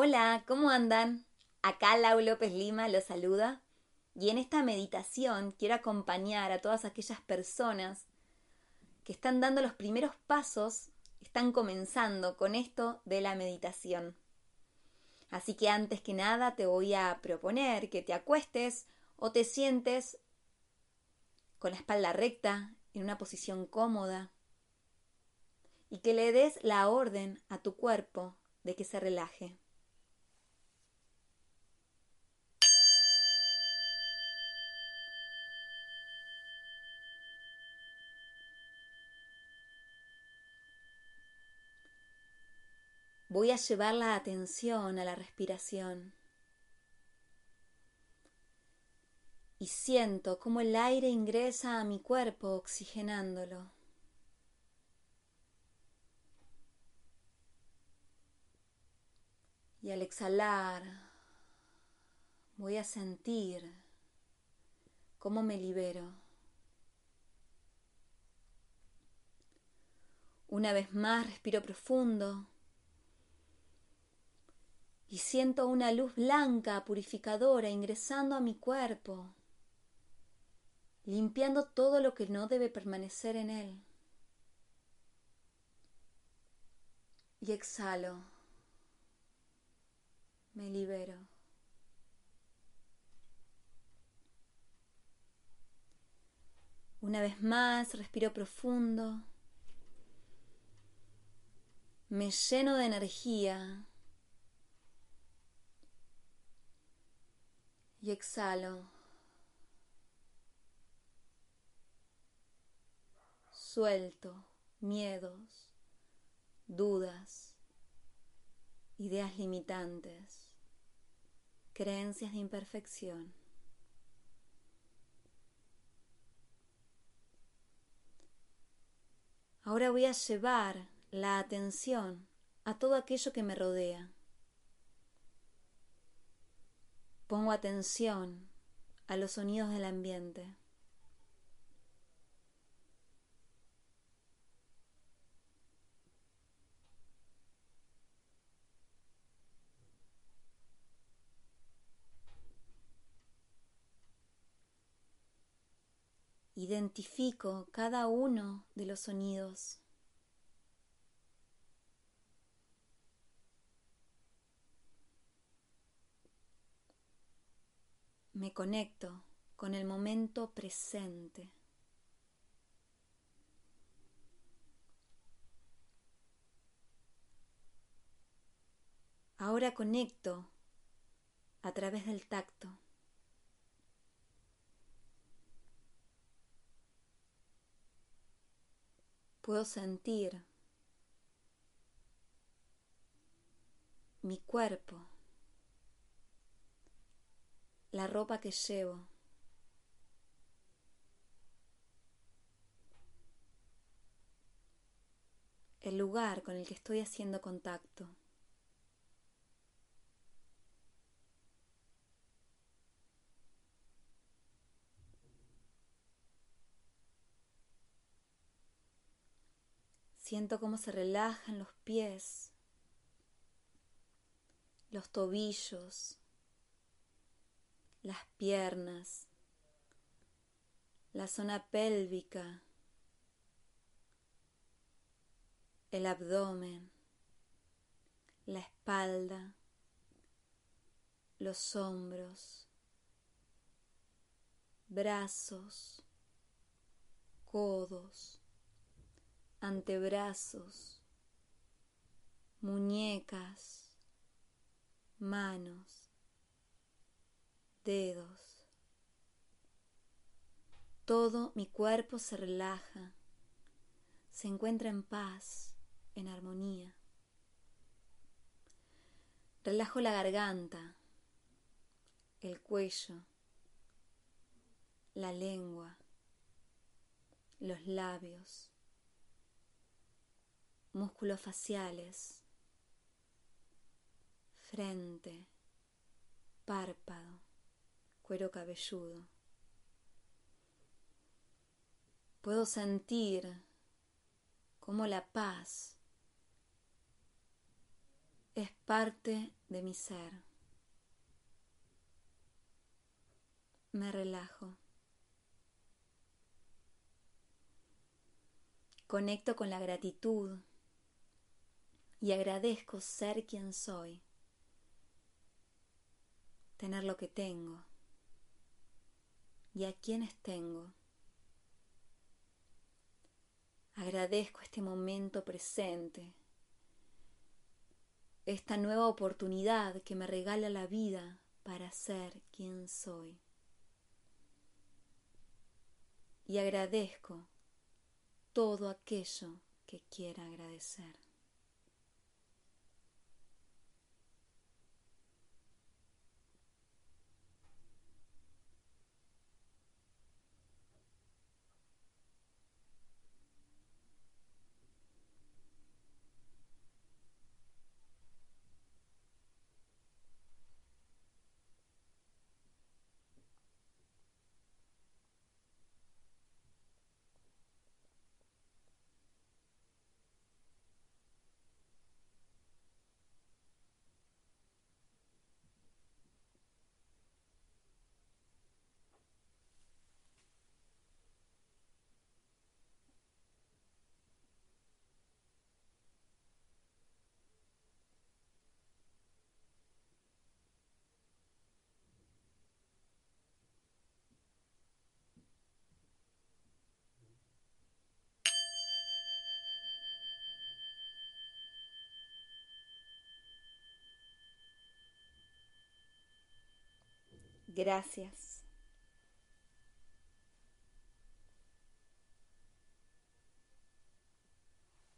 Hola, ¿cómo andan? Acá Lau López Lima los saluda y en esta meditación quiero acompañar a todas aquellas personas que están dando los primeros pasos, están comenzando con esto de la meditación. Así que antes que nada te voy a proponer que te acuestes o te sientes con la espalda recta, en una posición cómoda, y que le des la orden a tu cuerpo de que se relaje. Voy a llevar la atención a la respiración. Y siento cómo el aire ingresa a mi cuerpo oxigenándolo. Y al exhalar voy a sentir cómo me libero. Una vez más respiro profundo y siento una luz blanca purificadora ingresando a mi cuerpo, limpiando todo lo que no debe permanecer en él. Y exhalo, me libero. Una vez más, respiro profundo, me lleno de energía y exhalo. Suelto miedos, dudas, ideas limitantes, creencias de imperfección. Ahora voy a llevar la atención a todo aquello que me rodea. Pongo atención a los sonidos del ambiente. Identifico cada uno de los sonidos. Me conecto con el momento presente. Ahora conecto a través del tacto. Puedo sentir mi cuerpo la ropa que llevo. El lugar con el que estoy haciendo contacto. Siento cómo se relajan los pies, los tobillos, las piernas, la zona pélvica, el abdomen, la espalda, los hombros, brazos, codos, antebrazos, muñecas, manos dedos. Todo mi cuerpo se relaja, se encuentra en paz, en armonía. Relajo la garganta, el cuello, la lengua, los labios, músculos faciales, frente, párpado cuero cabelludo. Puedo sentir cómo la paz es parte de mi ser. Me relajo. Conecto con la gratitud y agradezco ser quien soy, tener lo que tengo y a quienes tengo. Agradezco este momento presente, esta nueva oportunidad que me regala la vida para ser quien soy. Y agradezco todo aquello que quiera agradecer. Gracias.